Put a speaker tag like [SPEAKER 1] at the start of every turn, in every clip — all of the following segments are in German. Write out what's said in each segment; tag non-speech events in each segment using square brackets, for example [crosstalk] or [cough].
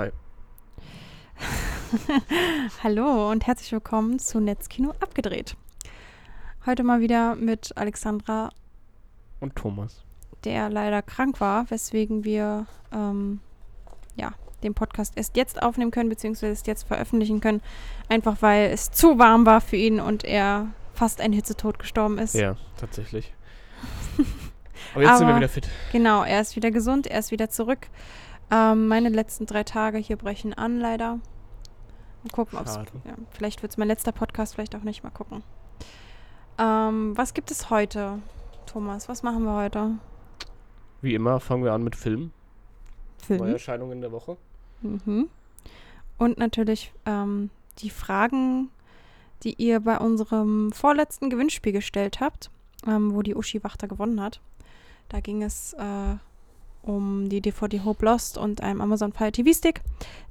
[SPEAKER 1] Hi. [laughs]
[SPEAKER 2] Hallo und herzlich willkommen zu Netzkino abgedreht. Heute mal wieder mit Alexandra,
[SPEAKER 1] Und Thomas.
[SPEAKER 2] der leider krank war, weswegen wir ähm, ja, den Podcast erst jetzt aufnehmen können, beziehungsweise erst jetzt veröffentlichen können. Einfach weil es zu warm war für ihn und er fast ein Hitzetod gestorben ist.
[SPEAKER 1] Ja, tatsächlich. [laughs] Aber jetzt sind wir
[SPEAKER 2] Aber-
[SPEAKER 1] wieder fit.
[SPEAKER 2] Genau, er ist wieder gesund, er ist wieder zurück. Ähm, meine letzten drei Tage hier brechen an, leider. Mal gucken, ob es. Ja, vielleicht wird es mein letzter Podcast, vielleicht auch nicht. Mal gucken. Ähm, was gibt es heute, Thomas? Was machen wir heute?
[SPEAKER 1] Wie immer fangen wir an mit Filmen.
[SPEAKER 2] Film.
[SPEAKER 1] Neuerscheinungen der Woche.
[SPEAKER 2] Mhm. Und natürlich ähm, die Fragen, die ihr bei unserem vorletzten Gewinnspiel gestellt habt, ähm, wo die Uschi Wachter gewonnen hat. Da ging es äh, um die DVD Hope Lost und einem Amazon Fire TV Stick.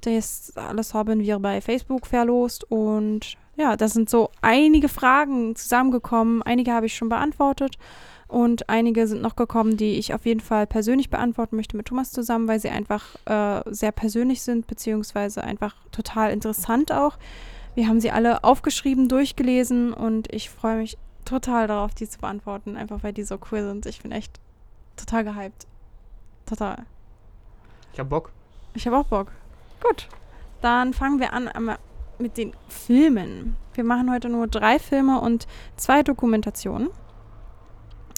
[SPEAKER 2] Das alles haben wir bei Facebook verlost und ja, da sind so einige Fragen zusammengekommen. Einige habe ich schon beantwortet und einige sind noch gekommen, die ich auf jeden Fall persönlich beantworten möchte mit Thomas zusammen, weil sie einfach äh, sehr persönlich sind, beziehungsweise einfach total interessant auch. Wir haben sie alle aufgeschrieben, durchgelesen und ich freue mich total darauf, die zu beantworten, einfach weil die so cool sind. Ich bin echt total gehypt. Total.
[SPEAKER 1] Ich hab Bock.
[SPEAKER 2] Ich habe auch Bock. Gut. Dann fangen wir an einmal mit den Filmen. Wir machen heute nur drei Filme und zwei Dokumentationen.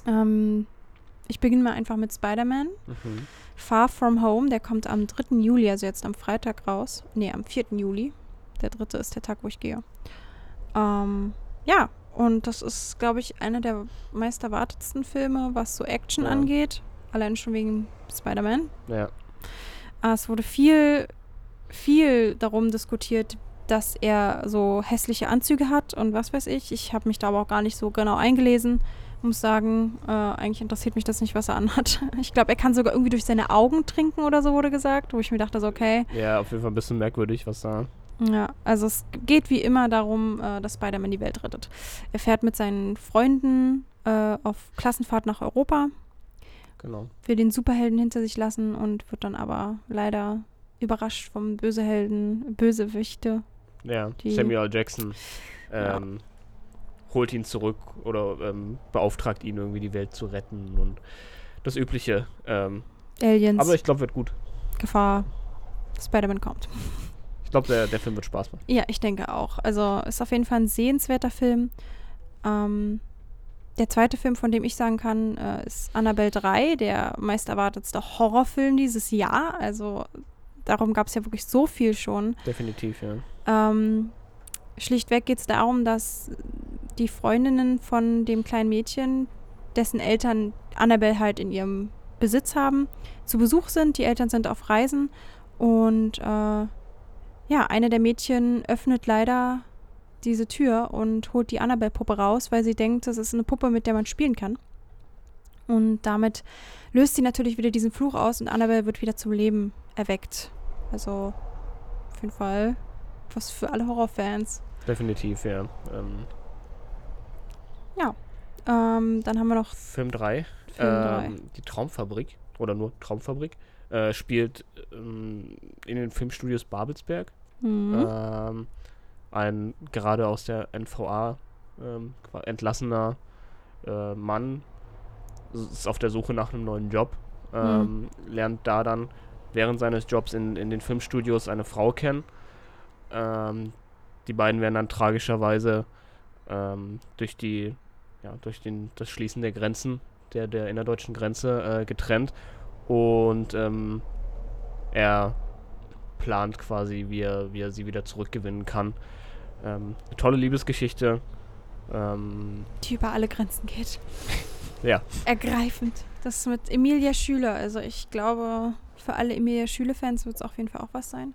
[SPEAKER 2] Ähm, ich beginne mal einfach mit Spider-Man.
[SPEAKER 1] Mhm.
[SPEAKER 2] Far From Home, der kommt am 3. Juli, also jetzt am Freitag raus. Nee, am 4. Juli. Der dritte ist der Tag, wo ich gehe. Ähm, ja, und das ist, glaube ich, einer der meist erwartetsten Filme, was so Action
[SPEAKER 1] Ja.
[SPEAKER 2] angeht. Allein schon wegen Spider-Man.
[SPEAKER 1] Ja.
[SPEAKER 2] Äh, Es wurde viel, viel darum diskutiert, dass er so hässliche Anzüge hat und was weiß ich. Ich habe mich da aber auch gar nicht so genau eingelesen. Muss sagen, äh, eigentlich interessiert mich das nicht, was er anhat. [laughs] Ich glaube, er kann sogar irgendwie durch seine Augen trinken oder so, wurde gesagt. Wo ich mir dachte, so, okay.
[SPEAKER 1] Ja, auf jeden Fall ein bisschen merkwürdig, was da.
[SPEAKER 2] Ja, also es geht wie immer darum, äh, dass Spider-Man die Welt rettet. Er fährt mit seinen Freunden äh, auf Klassenfahrt nach Europa,
[SPEAKER 1] Genau.
[SPEAKER 2] will den Superhelden hinter sich lassen und wird dann aber leider überrascht vom Bösehelden, Bösewichte.
[SPEAKER 1] Ja, Samuel. Jackson
[SPEAKER 2] Ja.
[SPEAKER 1] ähm, holt ihn zurück oder ähm, beauftragt ihn irgendwie die Welt zu retten und das Übliche. Ähm,
[SPEAKER 2] Aliens,
[SPEAKER 1] aber ich glaube, wird gut.
[SPEAKER 2] Gefahr, Spider-Man kommt.
[SPEAKER 1] Ich glaube, der, der Film wird Spaß machen.
[SPEAKER 2] Ja, ich denke auch. Also ist auf jeden Fall ein sehenswerter Film. Ähm, der zweite Film, von dem ich sagen kann, äh, ist Annabelle 3, der meist erwartetste Horrorfilm dieses Jahr. Also darum gab es ja wirklich so viel schon.
[SPEAKER 1] Definitiv, ja.
[SPEAKER 2] Ähm, schlichtweg geht es darum, dass die Freundinnen von dem kleinen Mädchen, dessen Eltern Annabelle halt in ihrem Besitz haben, zu Besuch sind. Die Eltern sind auf Reisen und äh, ja, eine der Mädchen öffnet leider diese Tür und holt die Annabelle-Puppe raus, weil sie denkt, das ist eine Puppe, mit der man spielen kann. Und damit löst sie natürlich wieder diesen Fluch aus und Annabelle wird wieder zum Leben erweckt. Also auf jeden Fall was für alle Horrorfans.
[SPEAKER 1] Definitiv, ja. Ähm,
[SPEAKER 2] Ähm, dann haben wir noch
[SPEAKER 1] Film 3.
[SPEAKER 2] Film drei.
[SPEAKER 1] Ähm, die Traumfabrik, oder nur Traumfabrik, äh, spielt ähm, in den Filmstudios Babelsberg.
[SPEAKER 2] Mhm.
[SPEAKER 1] Ein gerade aus der NVA ähm, entlassener äh, Mann ist auf der Suche nach einem neuen Job. Ähm, Lernt da dann während seines Jobs in, in den Filmstudios eine Frau kennen. Ähm, die beiden werden dann tragischerweise ähm, durch die ja, durch den, das Schließen der Grenzen, der, der innerdeutschen Grenze äh, getrennt. Und ähm, er plant quasi, wie er, wie er sie wieder zurückgewinnen kann. Ähm, eine tolle Liebesgeschichte. Ähm,
[SPEAKER 2] Die über alle Grenzen geht. [laughs]
[SPEAKER 1] Ja.
[SPEAKER 2] Ergreifend. Das mit Emilia Schüler. Also ich glaube, für alle Emilia Schüler-Fans wird es auf jeden Fall auch was sein.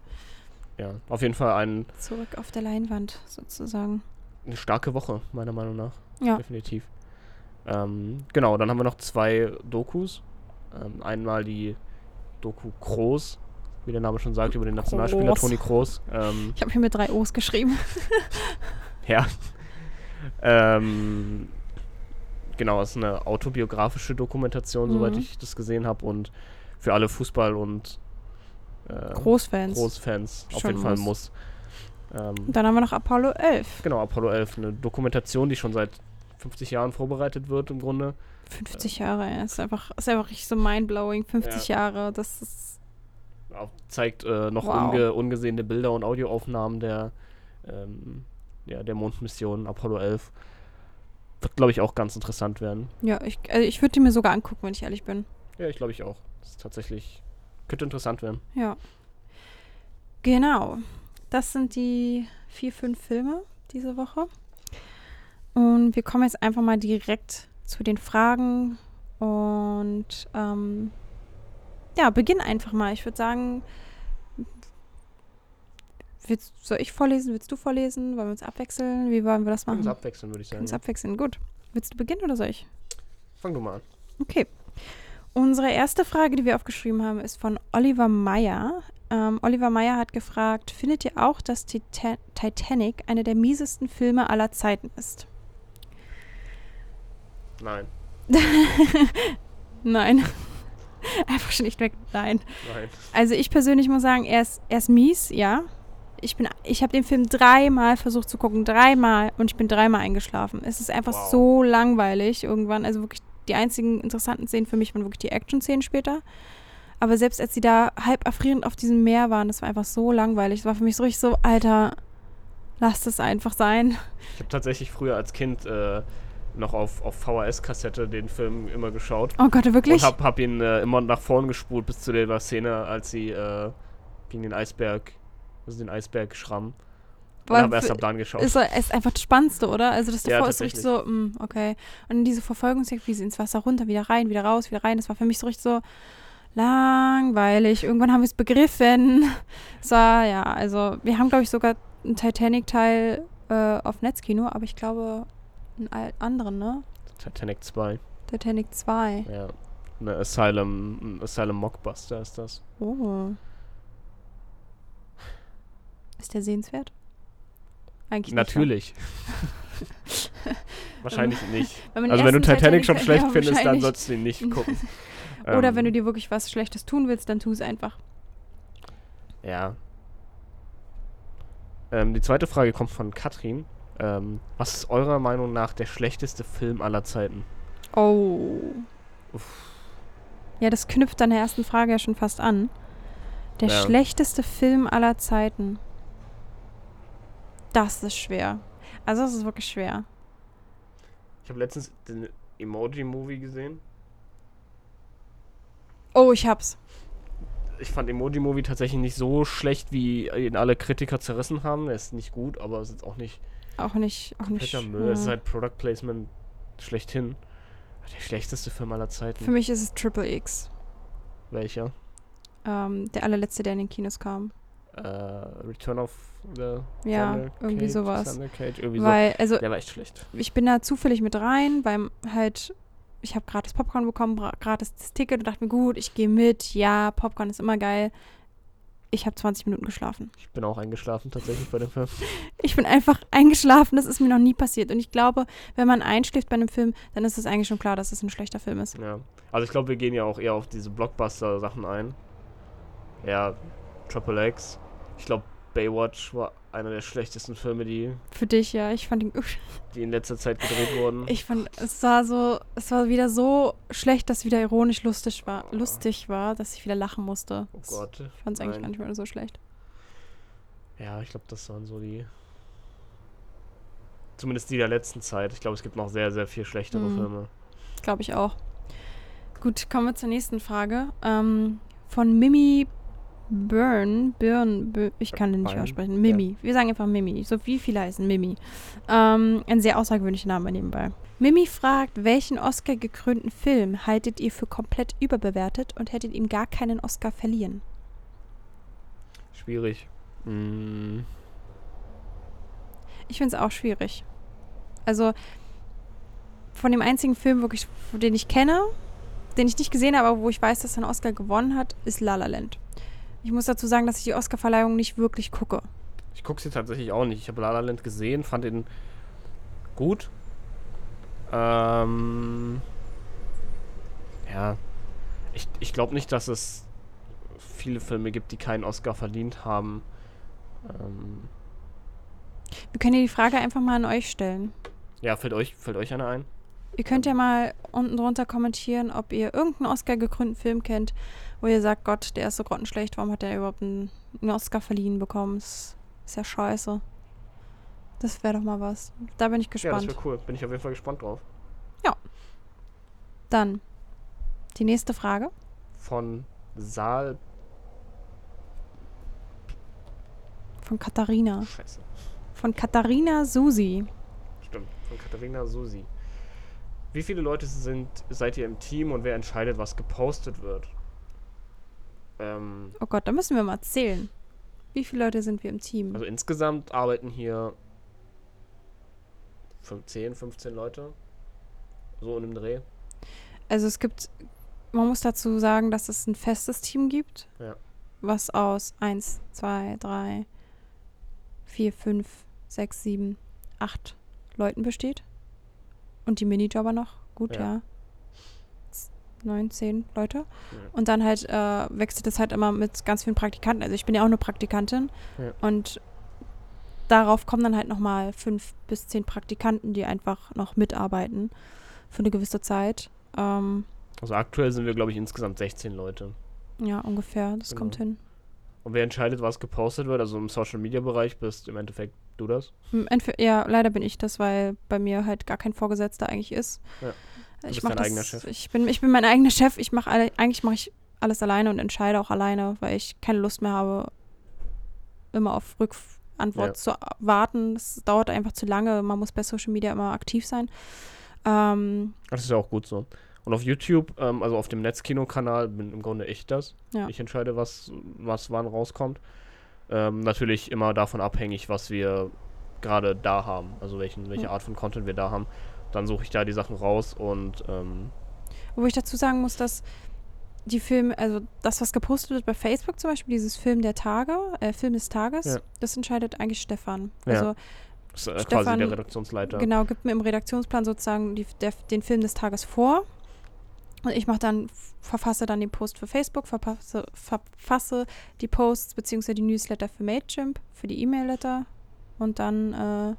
[SPEAKER 1] ja, auf jeden Fall ein,
[SPEAKER 2] Zurück auf der Leinwand sozusagen.
[SPEAKER 1] eine starke Woche, meiner Meinung nach.
[SPEAKER 2] Ja.
[SPEAKER 1] Definitiv. Ähm, genau, dann haben wir noch zwei Dokus. Ähm, einmal die Doku Kroos, wie der Name schon sagt, über den Nationalspieler
[SPEAKER 2] Kroos.
[SPEAKER 1] Toni Kroos. Ähm,
[SPEAKER 2] Ich habe hier mit drei O's geschrieben. [laughs]
[SPEAKER 1] Ja. Ähm, genau, es ist eine autobiografische Dokumentation, soweit
[SPEAKER 2] Mhm.
[SPEAKER 1] ich das gesehen habe. Und für alle Fußball- und äh,
[SPEAKER 2] Großfans.
[SPEAKER 1] Großfans auf jeden Fall
[SPEAKER 2] muss.
[SPEAKER 1] Ähm,
[SPEAKER 2] dann haben wir noch Apollo 11.
[SPEAKER 1] genau, Apollo 11, eine Dokumentation, die schon seit 50 Jahren vorbereitet wird im Grunde.
[SPEAKER 2] 50 Jahre, ja. Ist einfach, ist einfach richtig so mindblowing. 50 Jahre, das ist.
[SPEAKER 1] Zeigt äh, noch
[SPEAKER 2] Wow.
[SPEAKER 1] unge ungesehene Bilder und Audioaufnahmen der, ähm, ja, der Mondmission Apollo 11. Wird, glaube ich, auch ganz interessant werden.
[SPEAKER 2] Ja, ich, also ich würde die mir sogar angucken, wenn ich ehrlich bin.
[SPEAKER 1] Ja, ich glaube ich auch. Das ist tatsächlich, könnte interessant werden.
[SPEAKER 2] Ja. Genau. Das sind die vier, fünf Filme diese Woche. Und wir kommen jetzt einfach mal direkt zu den Fragen. Und ähm, ja, beginn einfach mal. Ich würde sagen, willst, soll ich vorlesen? Willst du vorlesen? Wollen wir uns abwechseln? Wie wollen wir das
[SPEAKER 1] Können
[SPEAKER 2] machen?
[SPEAKER 1] uns abwechseln, würde ich sagen.
[SPEAKER 2] uns abwechseln. Gut. Willst du beginnen oder soll ich?
[SPEAKER 1] Fang du mal an.
[SPEAKER 2] Okay. Unsere erste Frage, die wir aufgeschrieben haben, ist von Oliver Meyer. Ähm, Oliver Meyer hat gefragt, findet ihr auch, dass Tita Titanic einer der miesesten Filme aller Zeiten ist?
[SPEAKER 1] Nein, [laughs]
[SPEAKER 2] Nein. [laughs] Einfach schlichtweg nein.
[SPEAKER 1] nein.
[SPEAKER 2] Also ich persönlich muss sagen, er ist, er ist mies, ja. Ich, bin, ich habe den Film dreimal versucht zu gucken, dreimal und ich bin dreimal eingeschlafen. Es ist einfach
[SPEAKER 1] Wow.
[SPEAKER 2] so langweilig irgendwann. Also wirklich die einzigen interessanten Szenen für mich waren wirklich die Action-Szenen später. Aber selbst als sie da halb erfrierend auf diesem Meer waren, das war einfach so langweilig. Das war für mich so richtig so, Alter, lass das einfach sein.
[SPEAKER 1] Ich habe tatsächlich früher als Kind äh, noch auf, auf VHS-Kassette den Film immer geschaut.
[SPEAKER 2] Oh Gott, wirklich?
[SPEAKER 1] Und hab, hab ihn äh, immer nach vorn gespult bis zu der Szene, als sie äh, gegen den Eisberg, also den Eisberg schrammen. Und
[SPEAKER 2] Weil
[SPEAKER 1] hab erst ab dann geschaut.
[SPEAKER 2] ist, ist einfach das Spannendste, oder? Also das
[SPEAKER 1] Ja,
[SPEAKER 2] davor ist richtig so, mm, okay. Und diese Verfolgungsjagd, wie sie ins Wasser runter, wieder rein, wieder raus, wieder rein, das war für mich so richtig so langweilig. Irgendwann haben wir es begriffen. [laughs] So, ja, also wir haben, glaube ich, sogar einen Titanic-Teil äh, auf Netzkino, aber ich glaube einen anderen, ne?
[SPEAKER 1] Titanic 2.
[SPEAKER 2] Titanic 2.
[SPEAKER 1] Ja. Eine Asylum, ein Asylum Mockbuster ist das.
[SPEAKER 2] Oh. Ist der sehenswert? Eigentlich nicht. wa?
[SPEAKER 1] Natürlich. [laughs] Wahrscheinlich nicht.
[SPEAKER 2] Wenn
[SPEAKER 1] Also wenn du
[SPEAKER 2] ersten
[SPEAKER 1] Titanic schon
[SPEAKER 2] ja,
[SPEAKER 1] schlecht findest, dann sollst du ihn nicht gucken. [laughs]
[SPEAKER 2] Oder
[SPEAKER 1] Ähm,
[SPEAKER 2] wenn du dir wirklich was Schlechtes tun willst, dann tu es einfach.
[SPEAKER 1] Ja. Ähm, die zweite Frage kommt von Katrin. Ähm, was ist eurer Meinung nach der schlechteste Film aller Zeiten?
[SPEAKER 2] Oh.
[SPEAKER 1] Uff.
[SPEAKER 2] Ja, das knüpft an der ersten Frage ja schon fast an. Der
[SPEAKER 1] Ja.
[SPEAKER 2] schlechteste Film aller Zeiten. Das ist schwer. Also das ist wirklich schwer.
[SPEAKER 1] Ich habe letztens den Emoji-Movie gesehen.
[SPEAKER 2] Oh, ich hab's.
[SPEAKER 1] Ich fand Emoji-Movie tatsächlich nicht so schlecht, wie ihn alle Kritiker zerrissen haben. Er ist nicht gut, aber es ist auch nicht
[SPEAKER 2] Auch nicht. Auch nicht
[SPEAKER 1] Müll. Es ist
[SPEAKER 2] ja.
[SPEAKER 1] halt Product Placement schlechthin. Der schlechteste Film aller Zeiten.
[SPEAKER 2] Für mich ist es Triple X.
[SPEAKER 1] Welcher?
[SPEAKER 2] Ähm, der allerletzte, der in den Kinos kam.
[SPEAKER 1] Äh, Return of the
[SPEAKER 2] Ja,
[SPEAKER 1] Thunder
[SPEAKER 2] irgendwie
[SPEAKER 1] Cage,
[SPEAKER 2] sowas.
[SPEAKER 1] Cage, irgendwie
[SPEAKER 2] Weil, also
[SPEAKER 1] so. Der war echt schlecht.
[SPEAKER 2] ich bin da zufällig mit rein, beim halt, ich habe gratis Popcorn bekommen, gratis das Ticket und dachte mir, gut, ich gehe mit, ja, Popcorn ist immer geil. Ich habe 20 Minuten geschlafen.
[SPEAKER 1] Ich bin auch eingeschlafen tatsächlich bei dem Film. [laughs]
[SPEAKER 2] Ich bin einfach eingeschlafen, das ist mir noch nie passiert. Und ich glaube, wenn man einschläft bei einem Film, dann ist es eigentlich schon klar, dass es ein schlechter Film ist.
[SPEAKER 1] Ja. Also ich glaube, wir gehen ja auch eher auf diese Blockbuster-Sachen ein. Ja, Triple X. Ich glaube, Baywatch war einer der schlechtesten Filme, die,
[SPEAKER 2] Für dich, ja. Ich fand ihn, [laughs]
[SPEAKER 1] die in letzter Zeit gedreht wurden.
[SPEAKER 2] ich fand, es war so, es war wieder so schlecht, dass es wieder ironisch lustig war, lustig war, dass ich wieder lachen musste.
[SPEAKER 1] oh Gott.
[SPEAKER 2] Ich fand es eigentlich gar nicht mehr so schlecht.
[SPEAKER 1] Ja, ich glaube, das waren so die. Zumindest die der letzten Zeit. Ich glaube, es gibt noch sehr, sehr viel schlechtere
[SPEAKER 2] Mhm.
[SPEAKER 1] Filme.
[SPEAKER 2] Glaube ich auch. Gut, kommen wir zur nächsten Frage. Ähm, von Mimi Byrne. Byrne, ich kann den nicht aussprechen. Mimi. Wir sagen einfach Mimi. So wie viele heißen Mimi. Ähm, ein sehr außergewöhnlicher Name nebenbei. Mimi fragt, welchen Oscar-gekrönten Film haltet ihr für komplett überbewertet und hättet ihm gar keinen Oscar verliehen?
[SPEAKER 1] Schwierig. Mm,
[SPEAKER 2] Ich finde es auch schwierig. Also, von dem einzigen Film, wirklich, den ich kenne, den ich nicht gesehen habe, aber wo ich weiß, dass er einen Oscar gewonnen hat, ist La La Land. Ich muss dazu sagen, dass ich die Oscarverleihung nicht wirklich gucke.
[SPEAKER 1] Ich gucke sie tatsächlich auch nicht. Ich habe La La Land gesehen, fand ihn gut. Ähm, ja, ich, ich glaube nicht, dass es viele Filme gibt, die keinen Oscar verdient haben. Ähm,
[SPEAKER 2] Wir können ja die Frage einfach mal an euch stellen.
[SPEAKER 1] ja, fällt euch, fällt euch einer ein?
[SPEAKER 2] Ihr könnt ja mal unten drunter kommentieren, ob ihr irgendeinen Oscar-gekrönten Film kennt, wo ihr sagt, Gott, der ist so grottenschlecht, warum hat der überhaupt einen, einen Oscar verliehen bekommen? Das ist ja scheiße. Das wäre doch mal was. Da bin ich
[SPEAKER 1] Ja, das
[SPEAKER 2] gespannt.
[SPEAKER 1] wäre cool. Bin ich auf jeden Fall gespannt drauf.
[SPEAKER 2] Dann die nächste Frage.
[SPEAKER 1] Von Saal.
[SPEAKER 2] Von Katharina.
[SPEAKER 1] Scheiße.
[SPEAKER 2] Von Katharina Susi.
[SPEAKER 1] Stimmt. Von Katharina Susi. Wie viele Leute sind, seid ihr im Team und wer entscheidet, was gepostet wird? Ähm,
[SPEAKER 2] Oh Gott, da müssen wir mal zählen. Wie viele Leute sind wir im Team?
[SPEAKER 1] also insgesamt arbeiten hier fün- 10, 15 Leute. So in dem Dreh.
[SPEAKER 2] Also es gibt, man muss dazu sagen, dass es ein festes Team gibt,
[SPEAKER 1] Ja.
[SPEAKER 2] was aus 1, 2, 3, 4, 5, 6, 7, 8 Leuten besteht. Und die Minijobber noch. Gut,
[SPEAKER 1] Ja.
[SPEAKER 2] ja. 9, 10 Leute.
[SPEAKER 1] Ja.
[SPEAKER 2] Und dann halt äh, wechselt es halt immer mit ganz vielen Praktikanten. Also ich bin ja auch eine Praktikantin.
[SPEAKER 1] Ja.
[SPEAKER 2] Und darauf kommen dann halt nochmal fünf bis zehn Praktikanten, die einfach noch mitarbeiten für eine gewisse Zeit. Ähm,
[SPEAKER 1] Also aktuell sind wir, glaube ich, insgesamt 16 Leute.
[SPEAKER 2] ja, ungefähr. Das
[SPEAKER 1] Genau.
[SPEAKER 2] kommt hin.
[SPEAKER 1] Und wer entscheidet, was gepostet wird? Also im Social Media Bereich bist im Endeffekt du das.
[SPEAKER 2] Ja, leider bin ich das, weil bei mir halt gar kein Vorgesetzter eigentlich ist.
[SPEAKER 1] Ja. Du
[SPEAKER 2] Ich
[SPEAKER 1] bist
[SPEAKER 2] mach
[SPEAKER 1] dein
[SPEAKER 2] das,
[SPEAKER 1] eigener Chef.
[SPEAKER 2] Ich bin, ich bin mein eigener Chef. Ich mache eigentlich mache ich alles alleine und entscheide auch alleine, weil ich keine Lust mehr habe, immer auf Rückantwort
[SPEAKER 1] Ja.
[SPEAKER 2] zu warten. Das dauert einfach zu lange. Man muss bei Social Media immer aktiv sein. Ähm,
[SPEAKER 1] Das ist ja auch gut so. Und auf YouTube, ähm, also auf dem Netzkino-Kanal, bin im Grunde ich das.
[SPEAKER 2] Ja.
[SPEAKER 1] Ich entscheide, was, was wann rauskommt. Ähm, natürlich immer davon abhängig, was wir gerade da haben. Also welchen, welche
[SPEAKER 2] Ja.
[SPEAKER 1] Art von Content wir da haben. Dann suche ich da die Sachen raus und ähm,
[SPEAKER 2] Wo ich dazu sagen muss, dass die Filme, also das, was gepostet wird bei Facebook zum Beispiel, dieses Film der Tage, äh, Film des Tages,
[SPEAKER 1] Ja.
[SPEAKER 2] das entscheidet eigentlich Stefan.
[SPEAKER 1] Ja.
[SPEAKER 2] Also
[SPEAKER 1] das ist äh, quasi
[SPEAKER 2] Stefan,
[SPEAKER 1] der Redaktionsleiter.
[SPEAKER 2] genau, gibt mir im Redaktionsplan sozusagen die, der, den Film des Tages vor. Und ich mache dann, verfasse dann den Post für Facebook, verfasse, verfasse die Posts bzw. die Newsletter für Mailchimp, für die E-Mail-Letter. Und dann äh,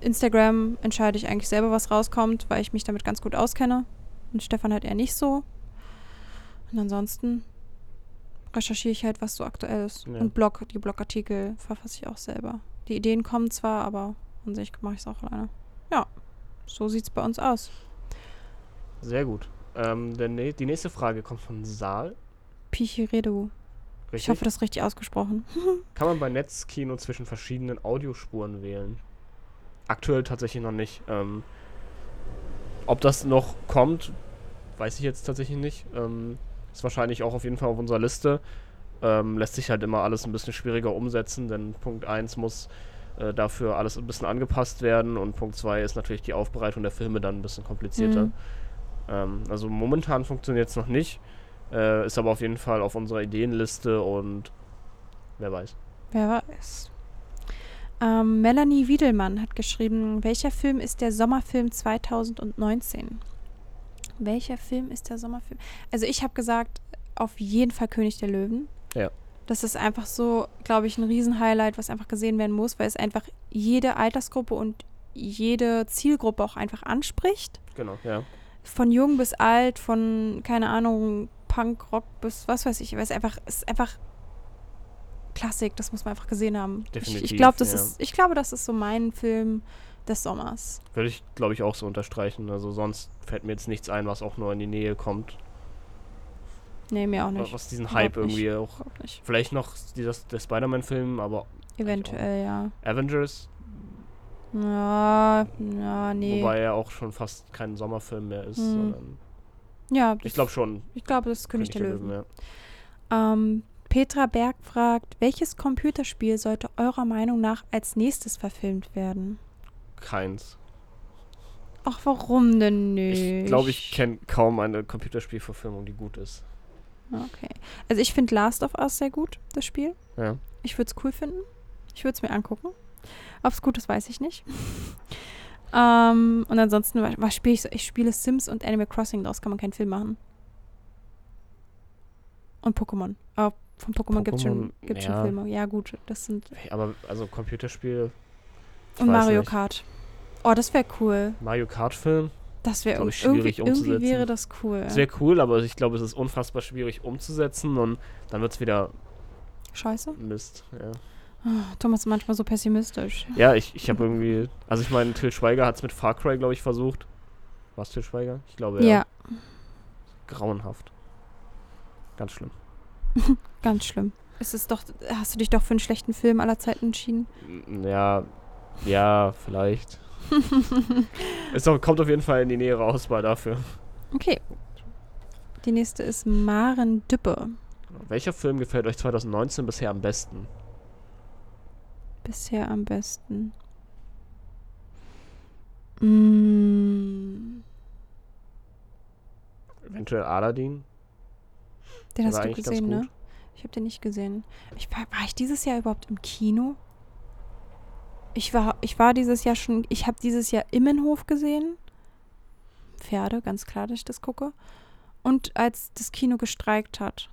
[SPEAKER 2] Instagram entscheide ich eigentlich selber, was rauskommt, weil ich mich damit ganz gut auskenne. Und Stefan halt eher nicht so. Und ansonsten recherchiere ich halt, was so aktuell ist.
[SPEAKER 1] Ja.
[SPEAKER 2] Und Blog, die Blogartikel verfasse ich auch selber. Die Ideen kommen zwar, aber an sich mache ich es auch alleine. Ja, so sieht es bei uns aus.
[SPEAKER 1] Sehr gut. Ähm, nä- die nächste Frage kommt von Saal.
[SPEAKER 2] Pichiredu. Ich
[SPEAKER 1] Richtig?
[SPEAKER 2] hoffe, das ist richtig ausgesprochen. [laughs]
[SPEAKER 1] Kann man bei Netzkino zwischen verschiedenen Audiospuren wählen? Aktuell tatsächlich noch nicht. Ähm, ob das noch kommt, weiß ich jetzt tatsächlich nicht. Ähm, ist wahrscheinlich auch auf jeden Fall auf unserer Liste. Ähm, lässt sich halt immer alles ein bisschen schwieriger umsetzen, denn Punkt 1 muss äh, dafür alles ein bisschen angepasst werden und Punkt 2 ist natürlich die Aufbereitung der Filme dann ein bisschen komplizierter.
[SPEAKER 2] Mhm.
[SPEAKER 1] Ähm, also momentan funktioniert es noch nicht, äh, ist aber auf jeden Fall auf unserer Ideenliste und wer weiß.
[SPEAKER 2] Wer weiß. Ähm, Melanie Wiedelmann hat geschrieben, welcher Film ist der Sommerfilm 2019? Welcher Film ist der Sommerfilm? Also ich habe gesagt, auf jeden Fall König der Löwen.
[SPEAKER 1] Ja.
[SPEAKER 2] Das ist einfach so, glaube ich, ein Riesenhighlight, was einfach gesehen werden muss, weil es einfach jede Altersgruppe und jede Zielgruppe auch einfach anspricht.
[SPEAKER 1] Genau, ja.
[SPEAKER 2] Von jung bis alt, von, keine Ahnung, Punk, Rock bis was weiß ich. Weil es einfach, es ist einfach Klassik, das muss man einfach gesehen haben. ich ich
[SPEAKER 1] Definitiv,
[SPEAKER 2] glaube, das
[SPEAKER 1] ja.
[SPEAKER 2] ist, ich glaube, das ist so mein Film des Sommers.
[SPEAKER 1] Würde ich, glaube ich, auch so unterstreichen. Also sonst fällt mir jetzt nichts ein, was auch nur in die Nähe kommt.
[SPEAKER 2] Nee, mir auch nicht.
[SPEAKER 1] Was diesen
[SPEAKER 2] Überhaupt
[SPEAKER 1] Hype
[SPEAKER 2] nicht.
[SPEAKER 1] irgendwie auch.
[SPEAKER 2] Überhaupt nicht.
[SPEAKER 1] Vielleicht noch dieser, der Spider-Man-Film, aber
[SPEAKER 2] Eventuell, ja.
[SPEAKER 1] Avengers,
[SPEAKER 2] Ja, ja, nee.
[SPEAKER 1] wobei er auch schon fast kein Sommerfilm mehr ist,
[SPEAKER 2] Hm.
[SPEAKER 1] sondern
[SPEAKER 2] ja,
[SPEAKER 1] ich glaube schon.
[SPEAKER 2] ich glaube, das ist König, der, Löwen.
[SPEAKER 1] ja.
[SPEAKER 2] Ähm, Petra Berg fragt, welches Computerspiel sollte eurer Meinung nach als nächstes verfilmt werden?
[SPEAKER 1] Keins.
[SPEAKER 2] Ach, warum denn nicht?
[SPEAKER 1] Ich glaube, ich kenne kaum eine Computerspielverfilmung, die gut ist.
[SPEAKER 2] Okay. Also ich finde Last of Us sehr gut, das Spiel.
[SPEAKER 1] Ja.
[SPEAKER 2] Ich würde es cool finden. Ich würde es mir angucken. Ob es gut ist, weiß ich nicht. [laughs] ähm, und ansonsten, was, spiele ich so? Ich spiele Sims und Animal Crossing, daraus kann man keinen Film machen. Und Pokémon. Aber von Pokémon gibt es schon, gibt's
[SPEAKER 1] ja.
[SPEAKER 2] schon Filme. Ja, gut, das sind.
[SPEAKER 1] Aber also Computerspiel.
[SPEAKER 2] Und Mario
[SPEAKER 1] nicht.
[SPEAKER 2] Kart. Oh, das wäre cool.
[SPEAKER 1] Mario Kart Film.
[SPEAKER 2] Das wäre irgendwie,
[SPEAKER 1] schwierig
[SPEAKER 2] irgendwie
[SPEAKER 1] umzusetzen.
[SPEAKER 2] wäre das cool.
[SPEAKER 1] Das wäre cool, aber ich glaube, es ist unfassbar schwierig umzusetzen und dann wird es wieder
[SPEAKER 2] Scheiße.
[SPEAKER 1] Mist. Ja,
[SPEAKER 2] Oh, Thomas ist manchmal so pessimistisch.
[SPEAKER 1] ja ich, ich habe irgendwie. Also ich meine, Till Schweiger hat es mit Far Cry, glaube ich, versucht. War es Till Schweiger? Ich glaube ja.
[SPEAKER 2] Ja,
[SPEAKER 1] Grauenhaft. Ganz schlimm. [laughs]
[SPEAKER 2] ganz schlimm. Ist es doch, hast du dich doch für einen schlechten Film aller Zeiten entschieden?
[SPEAKER 1] Ja, ja, vielleicht. [laughs] es kommt auf jeden Fall in die nähere Auswahl dafür.
[SPEAKER 2] Okay. Die nächste ist Maren Düppe.
[SPEAKER 1] Welcher Film gefällt euch 2019 bisher am besten?
[SPEAKER 2] Bisher am besten. Mm,
[SPEAKER 1] Eventuell Aladdin?
[SPEAKER 2] den hast du gesehen, ne? Ich habe den nicht gesehen. Ich war, war ich dieses Jahr überhaupt im Kino? Ich war, ich war dieses Jahr schon, ich habe dieses Jahr Immenhof gesehen. Pferde, ganz klar, dass ich das gucke. Und als das Kino gestreikt hat,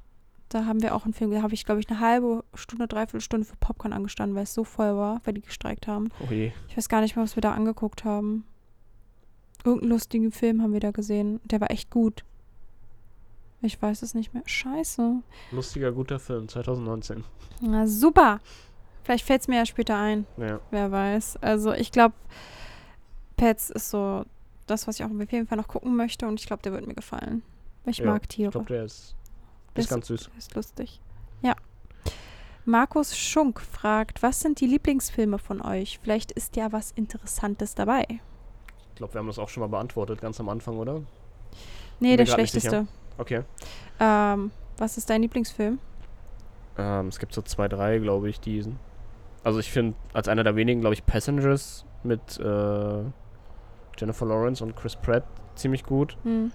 [SPEAKER 2] da haben wir auch einen Film, da habe ich, glaube ich, eine halbe Stunde, dreiviertel Stunde für Popcorn angestanden, weil es so voll war, weil die gestreikt haben.
[SPEAKER 1] Oh je.
[SPEAKER 2] Ich weiß gar nicht mehr, was wir da angeguckt haben. Irgendeinen lustigen Film haben wir da gesehen. Der war echt gut. Ich weiß es nicht mehr. Scheiße.
[SPEAKER 1] Lustiger, guter Film, 2019.
[SPEAKER 2] Na super. Vielleicht fällt es mir ja später ein.
[SPEAKER 1] Ja.
[SPEAKER 2] Wer weiß. Also ich glaube, Pets ist so das, was ich auch auf jeden Fall noch gucken möchte. Und ich glaube, der wird mir gefallen. Ich
[SPEAKER 1] Ja,
[SPEAKER 2] mag
[SPEAKER 1] Ich
[SPEAKER 2] Tiere.
[SPEAKER 1] glaube, der ist, ist ganz süß.
[SPEAKER 2] Der ist lustig. Ja. Markus Schunk fragt, was sind die Lieblingsfilme von euch? Vielleicht ist ja was Interessantes dabei.
[SPEAKER 1] Ich glaube, wir haben das auch schon mal beantwortet, ganz am Anfang, oder?
[SPEAKER 2] Nee, der schlechteste.
[SPEAKER 1] Okay.
[SPEAKER 2] Ähm, was ist dein Lieblingsfilm?
[SPEAKER 1] Ähm, es gibt so zwei, drei, glaube ich, diesen. Also ich finde, als einer der wenigen, glaube ich, Passengers mit äh, Jennifer Lawrence und Chris Pratt ziemlich gut.
[SPEAKER 2] Hm.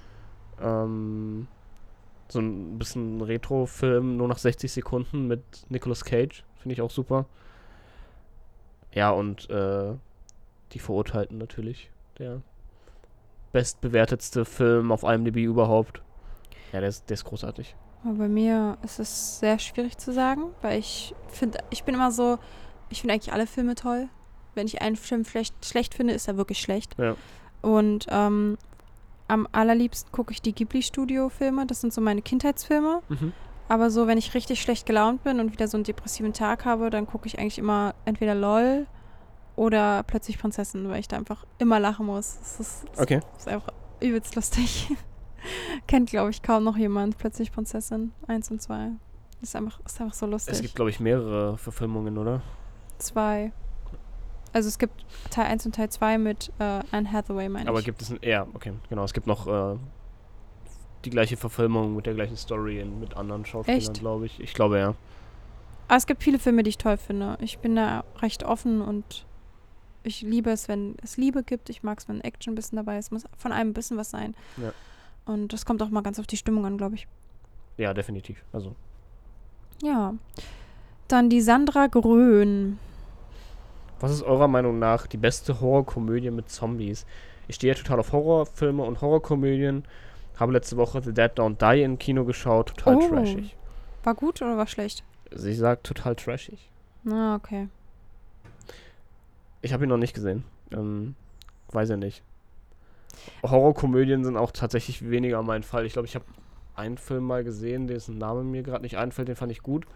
[SPEAKER 1] Ähm, so ein bisschen Retro-Film, nur nach 60 Sekunden mit Nicolas Cage. Finde ich auch super. Ja, und äh, Die Verurteilten natürlich. Der bestbewertetste Film auf IMDb überhaupt. Ja, der ist, der ist großartig.
[SPEAKER 2] Aber bei mir ist es sehr schwierig zu sagen, weil ich finde, ich bin immer so, ich finde eigentlich alle Filme toll. Wenn ich einen Film schlecht, schlecht finde, ist er wirklich schlecht.
[SPEAKER 1] Ja.
[SPEAKER 2] Und ähm, am allerliebsten gucke ich die Ghibli-Studio-Filme. Das sind so meine Kindheitsfilme.
[SPEAKER 1] Mhm.
[SPEAKER 2] Aber so, wenn ich richtig schlecht gelaunt bin und wieder so einen depressiven Tag habe, dann gucke ich eigentlich immer entweder LOL oder plötzlich Prinzessin, weil ich da einfach immer lachen muss. Das ist, das
[SPEAKER 1] Okay.
[SPEAKER 2] ist einfach übelst lustig. [laughs] [laughs] Kennt, glaube ich, kaum noch jemand. Plötzlich Prinzessin 1 und 2. Ist einfach, ist einfach so lustig.
[SPEAKER 1] Es gibt, glaube ich, mehrere Verfilmungen, oder?
[SPEAKER 2] zwei. Also es gibt Teil 1 und Teil 2 mit äh, Anne Hathaway, meine
[SPEAKER 1] Aber
[SPEAKER 2] ich.
[SPEAKER 1] gibt es ein. Ja, okay, genau. Es gibt noch äh, die gleiche Verfilmung mit der gleichen Story in, mit anderen Schauspielern, glaube ich. Ich glaube ja.
[SPEAKER 2] Aber es gibt viele Filme, die ich toll finde. Ich bin da recht offen und ich liebe es, wenn es Liebe gibt. Ich mag es, wenn Action ein bisschen dabei ist. Es muss von allem ein bisschen was sein.
[SPEAKER 1] Ja.
[SPEAKER 2] Und das kommt auch mal ganz auf die Stimmung an, glaube ich.
[SPEAKER 1] Ja, definitiv. Also,
[SPEAKER 2] Ja. Dann die Sandra Grön.
[SPEAKER 1] was ist eurer Meinung nach die beste Horrorkomödie mit Zombies? Ich stehe ja total auf Horrorfilme und Horrorkomödien. Habe letzte Woche The Dead Don't Die im Kino geschaut. Total
[SPEAKER 2] Oh.
[SPEAKER 1] trashig.
[SPEAKER 2] War gut oder war schlecht?
[SPEAKER 1] Sie sagt total trashig.
[SPEAKER 2] Na, okay.
[SPEAKER 1] Ich habe ihn noch nicht gesehen. Ähm, weiß ja nicht. Horrorkomödien sind auch tatsächlich weniger mein Fall. Ich glaube, ich habe einen Film mal gesehen, dessen Name mir gerade nicht einfällt, den fand ich gut.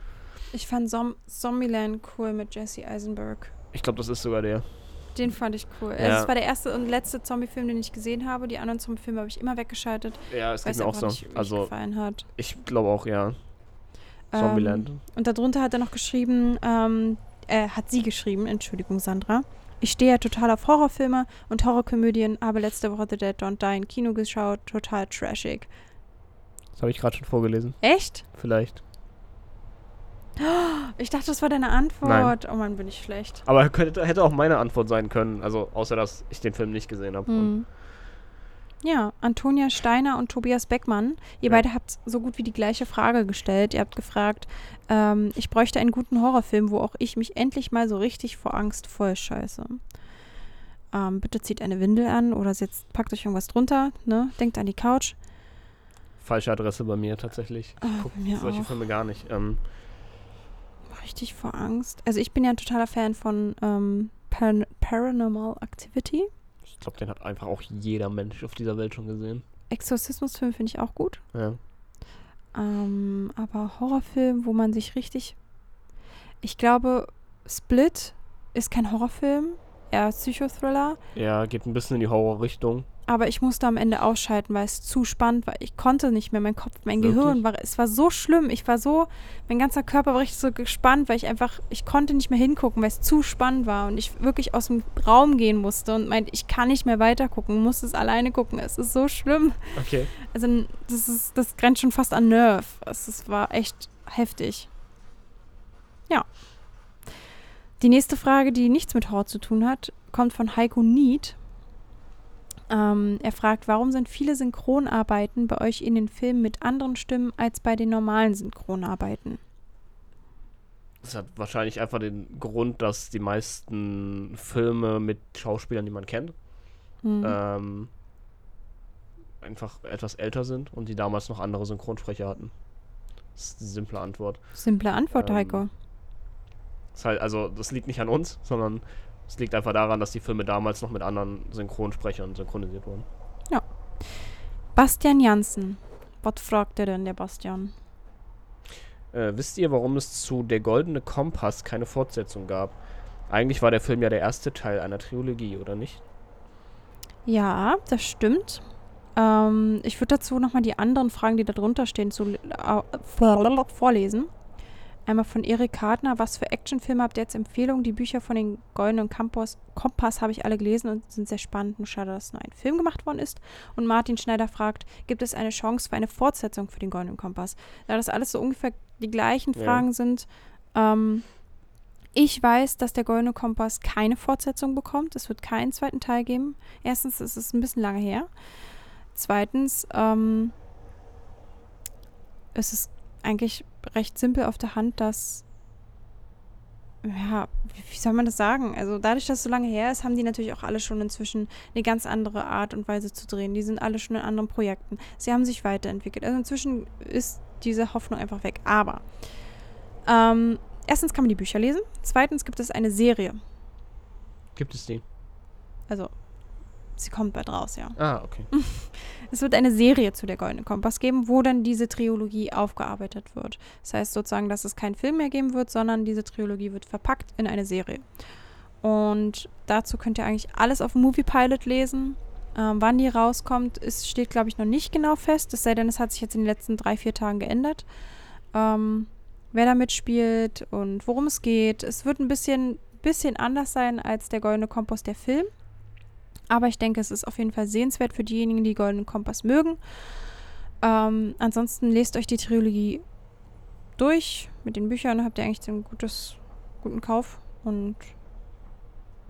[SPEAKER 2] Ich fand Zom Zombieland cool mit Jesse Eisenberg.
[SPEAKER 1] Ich glaube, das ist sogar der.
[SPEAKER 2] Den fand ich cool.
[SPEAKER 1] Ja.
[SPEAKER 2] Also es war der erste und letzte Zombie-Film, den ich gesehen habe. Die anderen Zombie-Filme habe ich immer weggeschaltet,
[SPEAKER 1] Ja, es geht mir auch so.
[SPEAKER 2] nicht,
[SPEAKER 1] Also,
[SPEAKER 2] gefallen hat.
[SPEAKER 1] ich glaube auch, ja.
[SPEAKER 2] Ähm,
[SPEAKER 1] Zombieland.
[SPEAKER 2] Und darunter hat er noch geschrieben, ähm, äh, hat sie geschrieben, Entschuldigung, Sandra. Ich stehe ja total auf Horrorfilme und Horrorkomödien, habe letzte Woche The Dead Don't Die im Kino geschaut, total trashig.
[SPEAKER 1] Das habe ich gerade schon vorgelesen.
[SPEAKER 2] Echt?
[SPEAKER 1] Vielleicht. [gasps]
[SPEAKER 2] Ich dachte, das war deine Antwort. Oh Mann, bin ich schlecht.
[SPEAKER 1] Aber könnte, hätte auch meine Antwort sein können. Also, außer dass ich den Film nicht gesehen habe.
[SPEAKER 2] Hm. Ja, Antonia Steiner und Tobias Beckmann. Ihr
[SPEAKER 1] Ja.
[SPEAKER 2] beide habt so gut wie die gleiche Frage gestellt. Ihr habt gefragt, ähm, ich bräuchte einen guten Horrorfilm, wo auch ich mich endlich mal so richtig vor Angst voll scheiße. Ähm, bitte zieht eine Windel an oder setzt, packt euch irgendwas drunter, ne? Denkt an die Couch.
[SPEAKER 1] falsche Adresse bei mir tatsächlich. Ich guck
[SPEAKER 2] bei mir
[SPEAKER 1] solche
[SPEAKER 2] auch.
[SPEAKER 1] Filme gar nicht. Ähm,
[SPEAKER 2] Richtig vor Angst. Also ich bin ja ein totaler Fan von ähm, Paran Paranormal Activity.
[SPEAKER 1] Ich glaube, den hat einfach auch jeder Mensch auf dieser Welt schon gesehen.
[SPEAKER 2] Exorzismusfilm finde ich auch gut.
[SPEAKER 1] Ja.
[SPEAKER 2] Ähm, aber Horrorfilm, wo man sich richtig. Ich glaube, Split ist kein Horrorfilm, eher Psychothriller.
[SPEAKER 1] Ja, geht ein bisschen in die Horrorrichtung.
[SPEAKER 2] Aber ich musste am Ende ausschalten, weil es zu spannend war. Ich konnte nicht mehr, mein Kopf, mein
[SPEAKER 1] Wirklich?
[SPEAKER 2] Gehirn war, es war so schlimm. Ich war so, mein ganzer Körper war richtig so gespannt, weil ich einfach, ich konnte nicht mehr hingucken, weil es zu spannend war und ich wirklich aus dem Raum gehen musste und meinte, ich kann nicht mehr weiter gucken, muss es alleine gucken. Es ist so schlimm.
[SPEAKER 1] Okay.
[SPEAKER 2] Also das ist, das grenzt schon fast an Nerv. Es ist, war echt heftig. Ja. Die nächste Frage, die nichts mit Horror zu tun hat, kommt von Heiko Need. Ähm, er fragt, warum sind viele Synchronarbeiten bei euch in den Filmen mit anderen Stimmen als bei den normalen Synchronarbeiten?
[SPEAKER 1] Das hat wahrscheinlich einfach den Grund, dass die meisten Filme mit Schauspielern, die man kennt,
[SPEAKER 2] Hm.
[SPEAKER 1] ähm, einfach etwas älter sind und die damals noch andere Synchronsprecher hatten. Das ist die simple Antwort.
[SPEAKER 2] Simple Antwort,
[SPEAKER 1] ähm,
[SPEAKER 2] Heiko.
[SPEAKER 1] Ist halt, also das liegt nicht an uns, sondern es liegt einfach daran, dass die Filme damals noch mit anderen Synchronsprechern synchronisiert wurden.
[SPEAKER 2] Bastian Janssen. Was fragt er denn, der Bastian?
[SPEAKER 1] Äh, wisst ihr, warum es zu Der Goldene Kompass keine Fortsetzung gab? Eigentlich war der Film ja der erste Teil einer Trilogie, oder nicht?
[SPEAKER 2] Ja, das stimmt. Ähm, ich würde dazu nochmal die anderen Fragen, die da drunter stehen, zu, äh, vorlesen. Einmal von Erik Kartner. Was für Actionfilme habt ihr jetzt Empfehlungen? Die Bücher von den Goldenen Kompass, Kompass habe ich alle gelesen und sind sehr spannend. Nur schade, dass nur ein Film gemacht worden ist. Und Martin Schneider fragt, gibt es eine Chance für eine Fortsetzung für den Goldenen Kompass? Da das alles so ungefähr die gleichen
[SPEAKER 1] Ja.
[SPEAKER 2] Fragen sind, ähm, ich weiß, dass der Goldene Kompass keine Fortsetzung bekommt. Es wird keinen zweiten Teil geben. Erstens ist es ein bisschen lange her. Zweitens, ähm, es ist eigentlich recht simpel auf der Hand, dass, ja, wie, soll man das sagen? Also dadurch, dass es so lange her ist, haben die natürlich auch alle schon inzwischen eine ganz andere Art und Weise zu drehen. Die sind alle schon in anderen Projekten. Sie haben sich weiterentwickelt. Also inzwischen ist diese Hoffnung einfach weg. Aber ähm, erstens kann man die Bücher lesen. Zweitens gibt es eine Serie.
[SPEAKER 1] Gibt es die?
[SPEAKER 2] Also sie kommt bald raus, ja.
[SPEAKER 1] Ah, okay. [laughs]
[SPEAKER 2] Es wird eine Serie zu der Goldene Kompass geben, wo dann diese Trilogie aufgearbeitet wird. Das heißt sozusagen, dass es keinen Film mehr geben wird, sondern diese Trilogie wird verpackt in eine Serie. Und dazu könnt ihr eigentlich alles auf Movie Pilot lesen. Ähm, wann die rauskommt, ist, steht, glaube ich, noch nicht genau fest. Es sei denn, es hat sich jetzt in den letzten drei, vier Tagen geändert. Ähm, wer da mitspielt und worum es geht. Es wird ein bisschen, bisschen anders sein als der Goldene Kompass der Film. Aber ich denke, es ist auf jeden Fall sehenswert für diejenigen, die Goldenen Kompass mögen. Ähm, ansonsten lest euch die Trilogie durch. Mit den Büchern habt ihr eigentlich einen gutes, guten Kauf und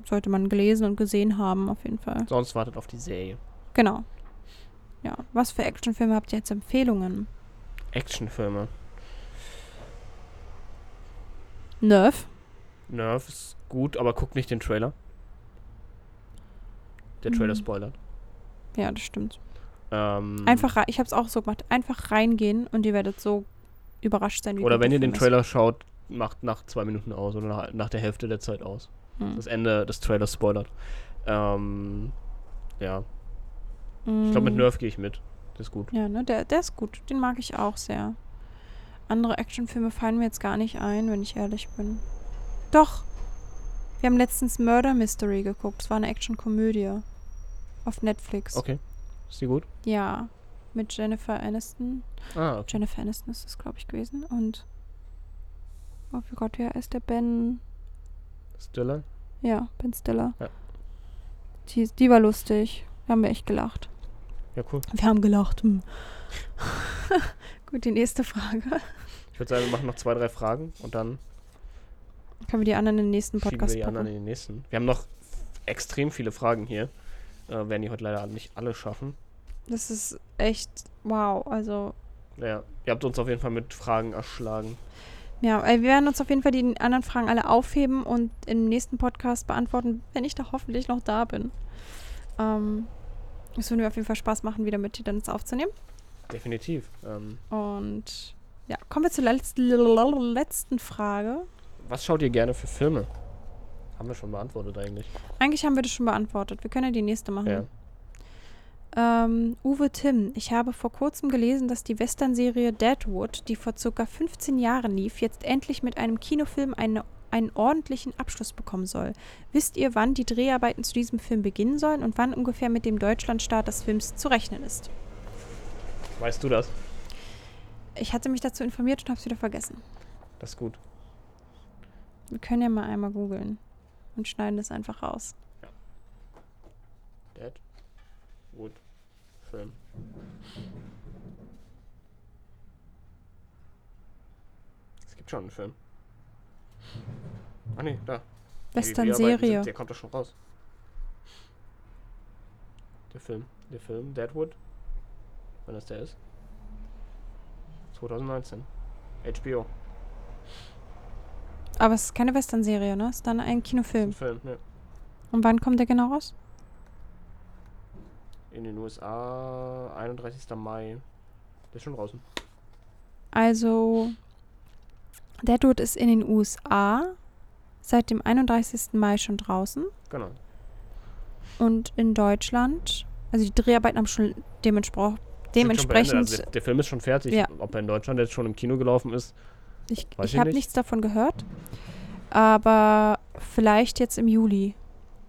[SPEAKER 2] sollte man gelesen und gesehen haben, auf jeden Fall.
[SPEAKER 1] Sonst wartet auf die Serie.
[SPEAKER 2] Genau. Ja. Was für Actionfilme habt ihr jetzt Empfehlungen?
[SPEAKER 1] Actionfilme.
[SPEAKER 2] Nerf.
[SPEAKER 1] Nerf ist gut, aber guckt nicht den Trailer. Der Trailer
[SPEAKER 2] Mhm.
[SPEAKER 1] spoilert.
[SPEAKER 2] Ja, das stimmt.
[SPEAKER 1] Ähm,
[SPEAKER 2] Einfach, ich habe es auch so gemacht. Einfach reingehen und ihr werdet so überrascht sein, wie
[SPEAKER 1] Oder wenn
[SPEAKER 2] der
[SPEAKER 1] ihr den Trailer schaut, macht nach zwei Minuten aus oder nach, nach der Hälfte der Zeit aus.
[SPEAKER 2] ist. Hm.
[SPEAKER 1] Das Ende des Trailers spoilert. Ähm, ja. Ich glaube, mit. Nerf gehe ich mit. Das ist gut.
[SPEAKER 2] Ja, ne, der, der ist gut. Den mag ich auch sehr. Andere Actionfilme fallen mir jetzt gar nicht ein, wenn ich ehrlich bin. Doch. Wir haben letztens Murder Mystery geguckt. Es war eine Actionkomödie. Auf Netflix.
[SPEAKER 1] Okay. Ist die gut?
[SPEAKER 2] Ja. Mit Jennifer Aniston.
[SPEAKER 1] Ah, okay.
[SPEAKER 2] Jennifer Aniston ist es, glaube ich, gewesen. Und. Oh Gott, wer ist der Ben?
[SPEAKER 1] Stiller?
[SPEAKER 2] Ja, Ben Stiller.
[SPEAKER 1] Ja.
[SPEAKER 2] Die, die war lustig. Da haben wir echt gelacht.
[SPEAKER 1] Ja, cool.
[SPEAKER 2] Wir haben gelacht. Hm. [laughs] Gut, die nächste Frage.
[SPEAKER 1] Ich würde sagen, wir machen noch zwei, drei Fragen und dann
[SPEAKER 2] Können wir die anderen in den nächsten
[SPEAKER 1] schieben wir
[SPEAKER 2] Podcast
[SPEAKER 1] die anderen
[SPEAKER 2] packen?
[SPEAKER 1] in den nächsten. Wir haben noch extrem viele Fragen hier. Äh, werden die heute leider nicht alle schaffen.
[SPEAKER 2] Das ist echt wow. Also,
[SPEAKER 1] Ja, ihr habt uns auf jeden Fall mit Fragen erschlagen.
[SPEAKER 2] ja, wir werden uns auf jeden Fall die anderen Fragen alle aufheben und im nächsten Podcast beantworten, wenn ich da hoffentlich noch da bin. Ähm, es würde mir auf jeden Fall Spaß machen, wieder mit dir dann aufzunehmen.
[SPEAKER 1] Definitiv. Ähm,
[SPEAKER 2] Und ja, kommen wir zur letzten, letzten Frage.
[SPEAKER 1] was schaut ihr gerne für Filme? Haben wir schon beantwortet eigentlich.
[SPEAKER 2] Eigentlich haben wir das schon beantwortet. Wir können ja die nächste machen.
[SPEAKER 1] Ja.
[SPEAKER 2] Ähm, Uwe Timm, ich habe vor kurzem gelesen, dass die Western-Serie Deadwood, die vor circa 15 Jahren lief, jetzt endlich mit einem Kinofilm eine, einen ordentlichen Abschluss bekommen soll. Wisst ihr, wann die Dreharbeiten zu diesem Film beginnen sollen und wann ungefähr mit dem Deutschlandstart des Films zu rechnen ist?
[SPEAKER 1] Weißt du das?
[SPEAKER 2] Ich hatte mich dazu informiert und habe es wieder vergessen.
[SPEAKER 1] Das ist gut.
[SPEAKER 2] Wir können ja mal einmal googeln und schneiden das einfach raus.
[SPEAKER 1] Dead Wood Film. Es gibt schon einen Film. Ah nee, da.
[SPEAKER 2] Western-Serie.
[SPEAKER 1] Der kommt doch schon raus. Der Film. Der Film Deadwood. Wann das der ist? 2019. HBO.
[SPEAKER 2] Aber es ist keine Western-Serie, ne? Es ist dann ein
[SPEAKER 1] Ein
[SPEAKER 2] Kinofilm.
[SPEAKER 1] Film, ja.
[SPEAKER 2] Und wann kommt der genau raus?
[SPEAKER 1] In den USA 31. Mai. Der ist schon draußen.
[SPEAKER 2] Also, Deadwood ist in den USA seit dem 31. Mai schon draußen.
[SPEAKER 1] Genau.
[SPEAKER 2] Und in Deutschland, also die Dreharbeiten haben schon dementsprechend,
[SPEAKER 1] Sind schon
[SPEAKER 2] dementsprechend
[SPEAKER 1] Also der, der Film ist schon fertig.
[SPEAKER 2] Ja.
[SPEAKER 1] Ob er in Deutschland jetzt schon im Kino gelaufen ist,
[SPEAKER 2] ich,
[SPEAKER 1] weiß
[SPEAKER 2] ich habe
[SPEAKER 1] nicht.
[SPEAKER 2] nichts davon gehört. Aber vielleicht jetzt im Juli.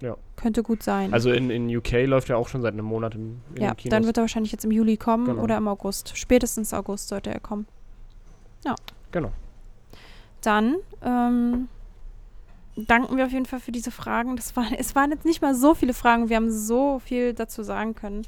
[SPEAKER 1] Ja.
[SPEAKER 2] Könnte gut sein.
[SPEAKER 1] Also in, in UK läuft ja auch schon seit einem Monat im, in
[SPEAKER 2] ja, dann wird er wahrscheinlich jetzt im Juli kommen
[SPEAKER 1] Genau.
[SPEAKER 2] oder im August. Spätestens August sollte er kommen.
[SPEAKER 1] genau.
[SPEAKER 2] Dann ähm, danken wir auf jeden Fall für diese Fragen. Das war, es waren jetzt nicht mal so viele Fragen. Wir haben so viel dazu sagen können.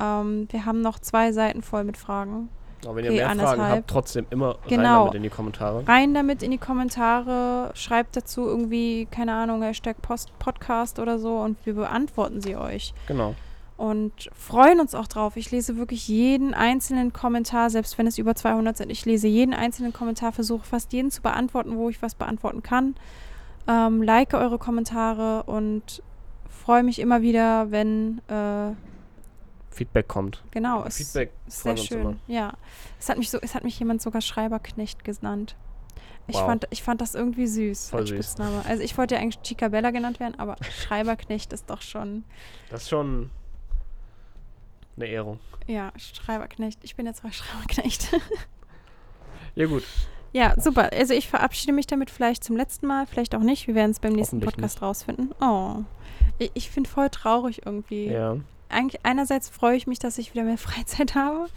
[SPEAKER 2] Ähm, wir haben noch zwei Seiten voll mit Fragen.
[SPEAKER 1] Aber wenn ihr
[SPEAKER 2] Okay,
[SPEAKER 1] mehr Fragen
[SPEAKER 2] anderthalb.
[SPEAKER 1] habt, trotzdem immer rein
[SPEAKER 2] Genau.
[SPEAKER 1] damit in die Kommentare.
[SPEAKER 2] Rein damit in die Kommentare. Schreibt dazu irgendwie, keine Ahnung, Hashtag Post Podcast oder so und wir beantworten sie euch.
[SPEAKER 1] Genau.
[SPEAKER 2] Und freuen uns auch drauf. Ich lese wirklich jeden einzelnen Kommentar, selbst wenn es über 200 sind. Ich lese jeden einzelnen Kommentar, versuche fast jeden zu beantworten, wo ich was beantworten kann. Ähm, like eure Kommentare und freue mich immer wieder, wenn, äh,
[SPEAKER 1] Feedback kommt.
[SPEAKER 2] genau, es
[SPEAKER 1] Feedback
[SPEAKER 2] ist sehr schön.
[SPEAKER 1] immer.
[SPEAKER 2] Ja, es hat mich so, es hat mich jemand sogar Schreiberknecht genannt. Ich,
[SPEAKER 1] Wow.
[SPEAKER 2] fand, ich fand das irgendwie süß
[SPEAKER 1] Voll
[SPEAKER 2] als
[SPEAKER 1] süß.
[SPEAKER 2] Spitzname. Also ich wollte ja eigentlich Chica Bella genannt werden, aber [laughs] Schreiberknecht ist doch schon,
[SPEAKER 1] Das ist schon eine Ehrung.
[SPEAKER 2] ja, Schreiberknecht. Ich bin jetzt mal Schreiberknecht. [laughs]
[SPEAKER 1] Ja gut.
[SPEAKER 2] Ja, super. Also ich verabschiede mich damit vielleicht zum letzten Mal, vielleicht auch nicht. Wir werden es beim nächsten Podcast rausfinden. Oh. Ich, ich finde voll traurig irgendwie.
[SPEAKER 1] Ja.
[SPEAKER 2] Eigentlich einerseits freue ich mich, dass ich wieder mehr [laughs] Freizeit habe.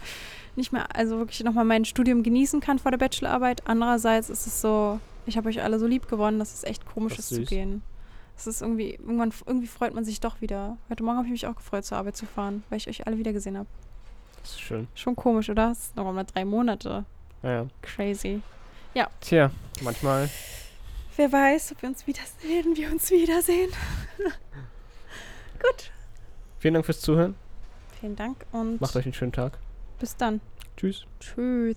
[SPEAKER 2] Nicht mehr, also wirklich nochmal mein Studium genießen kann vor der Bachelorarbeit. Andererseits ist es so, ich habe euch alle so lieb gewonnen, dass es echt komisch
[SPEAKER 1] Das
[SPEAKER 2] ist
[SPEAKER 1] ist
[SPEAKER 2] zu gehen. Es ist irgendwie, irgendwann, irgendwie freut man sich doch wieder. Heute Morgen habe ich mich auch gefreut, zur Arbeit zu fahren, weil ich euch alle wieder gesehen habe.
[SPEAKER 1] Das ist schön.
[SPEAKER 2] Schon komisch, oder? Es ist noch mal drei Monate.
[SPEAKER 1] Ja, ja.
[SPEAKER 2] Crazy.
[SPEAKER 1] Tja, manchmal.
[SPEAKER 2] Wer weiß, ob wir uns wiedersehen, wir uns wiedersehen. [laughs] Gut.
[SPEAKER 1] Vielen Dank fürs Zuhören.
[SPEAKER 2] Vielen Dank und
[SPEAKER 1] Macht euch einen schönen Tag.
[SPEAKER 2] bis dann.
[SPEAKER 1] Tschüss.
[SPEAKER 2] Tschüss.